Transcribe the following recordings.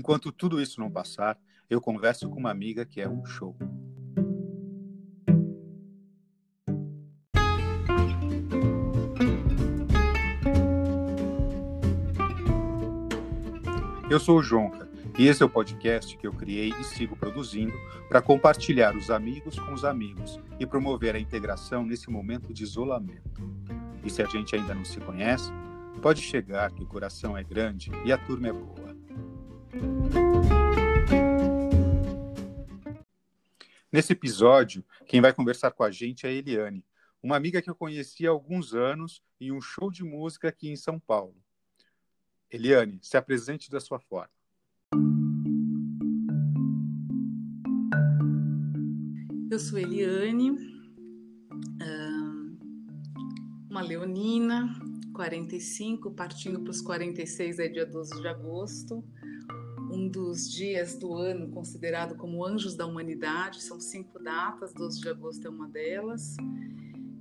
Enquanto tudo isso não passar, eu converso com uma amiga que é um show. Eu sou o Jonca e esse é o podcast que eu criei e sigo produzindo para compartilhar os amigos com os amigos e promover a integração nesse momento de isolamento. E se a gente ainda não se conhece, pode chegar que o coração é grande e a turma é boa. Nesse episódio, quem vai conversar com a gente é a Eliane, uma amiga que eu conheci há alguns anos em um show de música aqui em São Paulo. Eliane, se apresente da sua forma. Eu sou Eliane, uma leonina, 45, partindo para os 46 é dia 12 de agosto, dos dias do ano considerado como Anjos da Humanidade, são cinco datas, 12 de agosto é uma delas,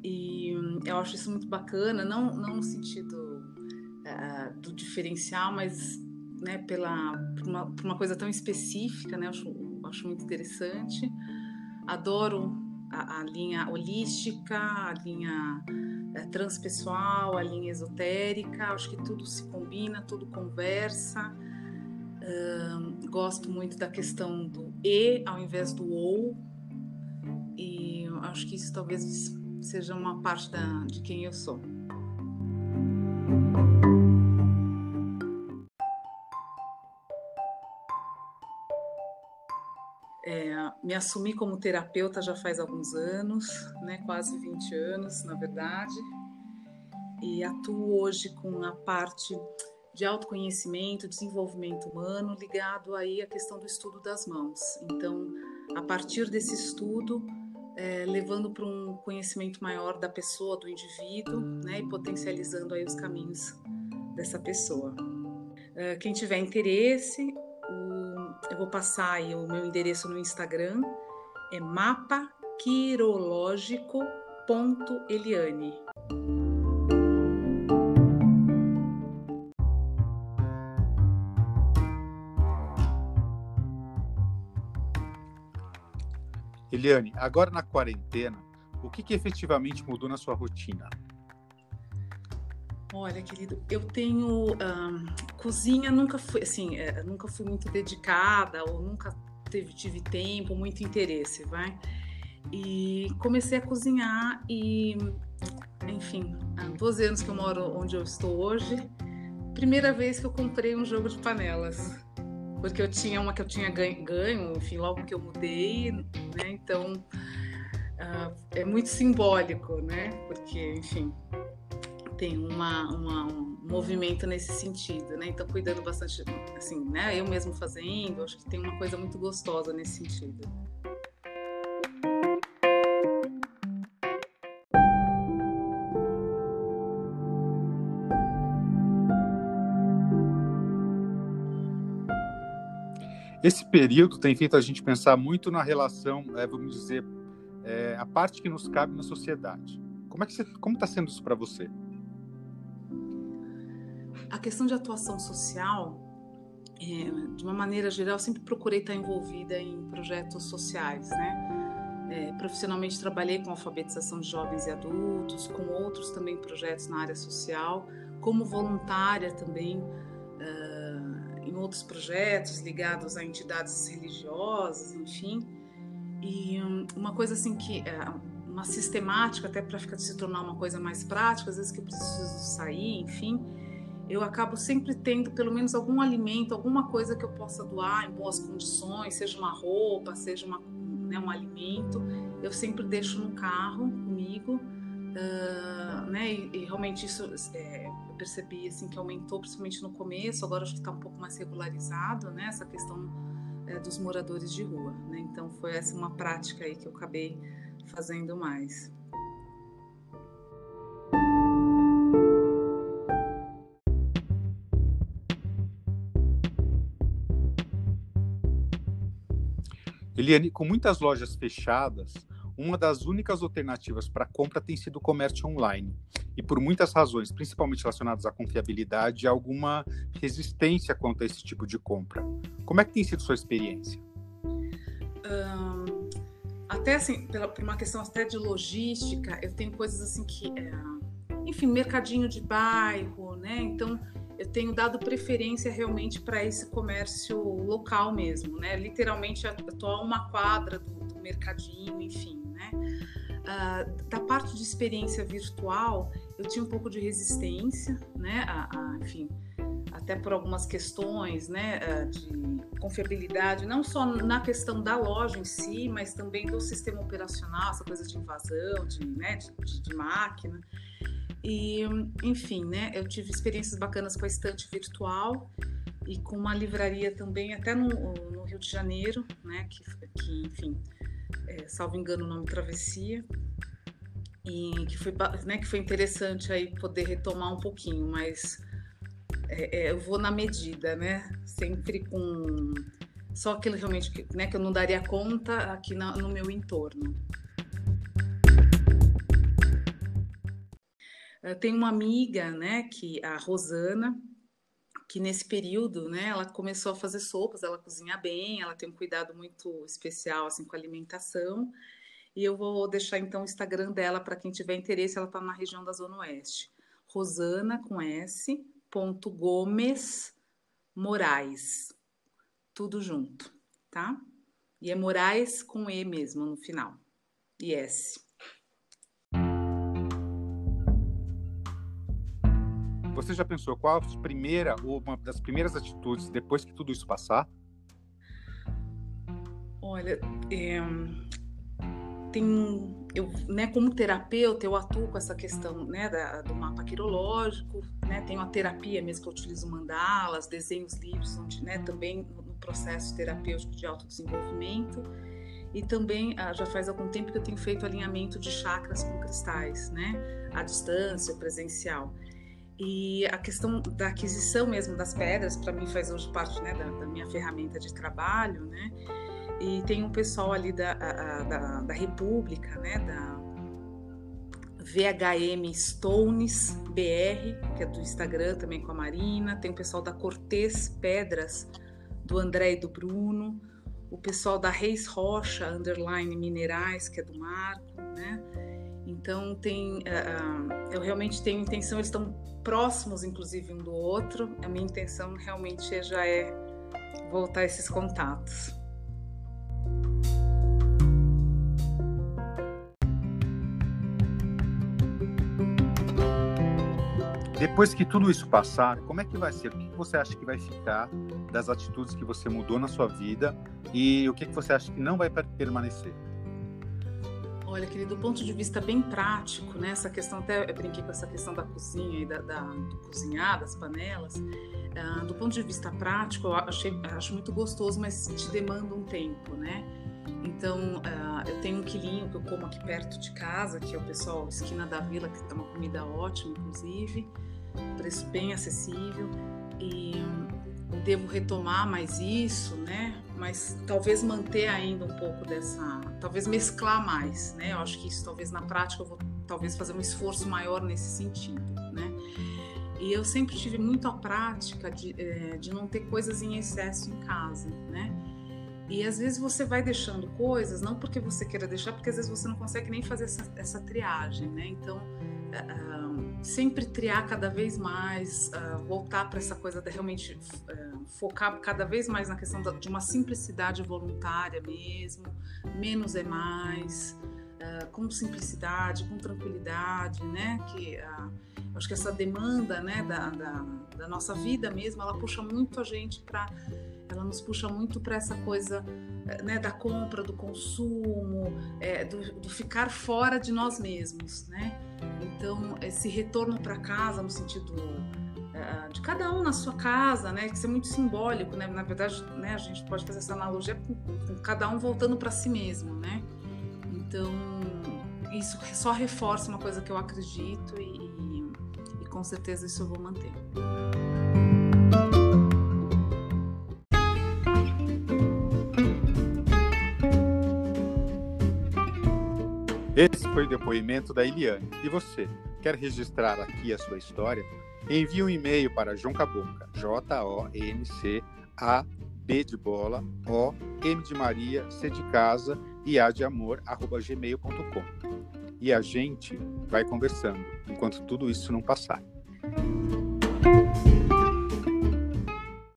e eu acho isso muito bacana, não, não no sentido uh, do diferencial, mas né, pela, por uma, por, uma, coisa tão específica, né, eu acho, eu acho muito interessante. Adoro a, a linha holística, a linha é, transpessoal, a linha esotérica, acho que tudo se combina, tudo conversa. Gosto muito da questão do e ao invés do ou, e acho que isso talvez seja uma parte da, de quem eu sou. me assumi como terapeuta já faz alguns anos, né, quase 20 anos, na verdade, e atuo hoje com a parte de autoconhecimento, desenvolvimento humano, ligado aí à questão do estudo das mãos. Então, a partir desse estudo, é, levando para um conhecimento maior da pessoa, do indivíduo, né, e potencializando aí os caminhos dessa pessoa. É, quem tiver interesse, eu vou passar aí o meu endereço no Instagram, é mapaquirológico.eliane. Eliane, agora na quarentena, o que, que efetivamente mudou na sua rotina? Olha, querido, eu tenho cozinha nunca fui assim, é, nunca fui muito dedicada ou nunca teve, tive tempo, muito interesse, vai. E comecei a cozinhar e, enfim, há 12 anos que eu moro onde eu estou hoje. Primeira vez que eu comprei um jogo de panelas, porque eu tinha uma que eu tinha ganho, enfim, logo que eu mudei, né? Então uh, é muito simbólico, né? Porque, enfim, tem uma, uma, um movimento nesse sentido, né? Então, cuidando bastante, assim, né? Eu mesmo fazendo, acho que tem uma coisa muito gostosa nesse sentido. Esse período tem feito a gente pensar muito na relação, é, vamos dizer, é, a parte que nos cabe na sociedade. Como é que você, como está sendo isso para você? a questão de atuação social, é, de uma maneira geral, sempre procurei estar envolvida em projetos sociais, né? É, profissionalmente trabalhei com alfabetização de jovens e adultos, com outros também projetos na área social, como voluntária também uh, em outros projetos ligados a entidades religiosas, enfim. E um, uma coisa assim que uh, uma sistemática até para ficar se tornar uma coisa mais prática, às vezes que eu preciso sair, enfim, eu acabo sempre tendo pelo menos algum alimento, alguma coisa que eu possa doar em boas condições, seja uma roupa, seja uma, né, um alimento, eu sempre deixo no carro comigo, né? E, e, realmente isso é, eu percebi assim que aumentou principalmente no começo, agora acho que está um pouco mais regularizado, né? Essa questão é, dos moradores de rua, né? Então foi essa uma prática aí que eu acabei fazendo mais. Eliane, com muitas lojas fechadas, uma das únicas alternativas para compra tem sido o comércio online. e por muitas razões, principalmente relacionadas à confiabilidade, alguma resistência quanto a esse tipo de compra. Como é que tem sido sua experiência? Até assim, pela, por uma questão até de logística, eu tenho coisas assim que, é, enfim, mercadinho de bairro, né? Então eu tenho dado preferência realmente para esse comércio local mesmo, né? Literalmente, eu estou a uma quadra do, do mercadinho, enfim, né? Uh, da parte de experiência virtual, eu tinha um pouco de resistência, né? A, a, enfim, até por algumas questões, né? Ah, de confiabilidade, não só na questão da loja em si, mas também do sistema operacional, essa coisa de invasão, de, né? de, de, de máquina. E, enfim, né, eu tive experiências bacanas com a estante virtual e com uma livraria também, até no, no Rio de Janeiro, né, que, que enfim, é, salvo engano, o nome Travessia, e que foi, né, que foi interessante aí poder retomar um pouquinho, mas é, é, eu vou na medida, né, sempre com só aquilo realmente que, né, que eu não daria conta aqui no, no meu entorno. Tem uma amiga, né, que a Rosana, que nesse período, né, ela começou a fazer sopas, ela cozinha bem, ela tem um cuidado muito especial assim com a alimentação. E eu vou deixar então o Instagram dela para quem tiver interesse, ela está na região da Zona Oeste. Rosana com S. Ponto Gomes Moraes. Tudo junto, tá? E é Moraes com E mesmo no final. E S. Você já pensou qual a primeira ou uma das primeiras atitudes depois que tudo isso passar? Olha, é, tem eu, né, como terapeuta, eu atuo com essa questão né, da, do mapa quirológico, né, tenho a terapia mesmo que eu utilizo mandalas, desenhos livres, onde, né, também no processo terapêutico de autodesenvolvimento. E também ah, já faz algum tempo que eu tenho feito alinhamento de chakras com cristais, né, à distância, presencial. E a questão da aquisição mesmo das pedras, para mim, faz hoje parte né, da, da, minha ferramenta de trabalho, né? E tem um pessoal ali da, a, da, da República, né? Da VHM Stones BR, que é do Instagram também com a Marina. Tem o pessoal da Cortez Pedras, do André e do Bruno. O pessoal da Reis Rocha, Underline Minerais, que é do Marco, né? Então tem, uh, eu realmente tenho intenção, eles estão próximos, inclusive um do outro. A minha intenção realmente já é voltar esses contatos. Depois que tudo isso passar, como é que vai ser? O que você acha que vai ficar das atitudes que você mudou na sua vida e o que você acha que não vai permanecer? Olha, querido, do ponto de vista bem prático, né? Essa questão, até eu brinquei com essa questão da cozinha e da, da do cozinhar, das panelas. Uh, do ponto de vista prático, eu achei, acho muito gostoso, mas te demanda um tempo, né? Então, uh, eu tenho um quilinho que eu como aqui perto de casa, que é o pessoal Esquina da Vila, que tem uma comida ótima, inclusive, preço bem acessível. E devo retomar mais isso, né? Mas talvez manter ainda um pouco dessa, talvez mesclar mais, né? Eu acho que isso talvez na prática eu vou talvez fazer um esforço maior nesse sentido, né? E eu sempre tive muito a prática de, é, de não ter coisas em excesso em casa, né? E às vezes você vai deixando coisas, não porque você queira deixar, porque às vezes você não consegue nem fazer essa, essa triagem, né? Então, uh, sempre triar cada vez mais, uh, voltar para essa coisa de realmente uh, focar cada vez mais na questão da, de uma simplicidade voluntária mesmo, menos é mais, com simplicidade, com tranquilidade, né? Que acho que essa demanda, né, da, da, da nossa vida mesmo, ela puxa muito a gente para ela nos puxa muito para essa coisa eh, né, da compra, do consumo, é, do, do, ficar fora de nós mesmos, né? Então esse retorno para casa no sentido é, de cada um na sua casa, né? Que isso é muito simbólico, né? Na verdade, né, a gente pode fazer essa analogia com, com cada um voltando para si mesmo, né? Então isso só reforça uma coisa que eu acredito e, e, e com certeza isso eu vou manter. Esse foi o depoimento da Eliane. E você, quer registrar aqui a sua história? Envie um e-mail para joncabonca, J-O-N-C-A B de bola, O, M de Maria, C de casa e A de amor, arroba gmail.com. E a gente vai conversando enquanto tudo isso não passar.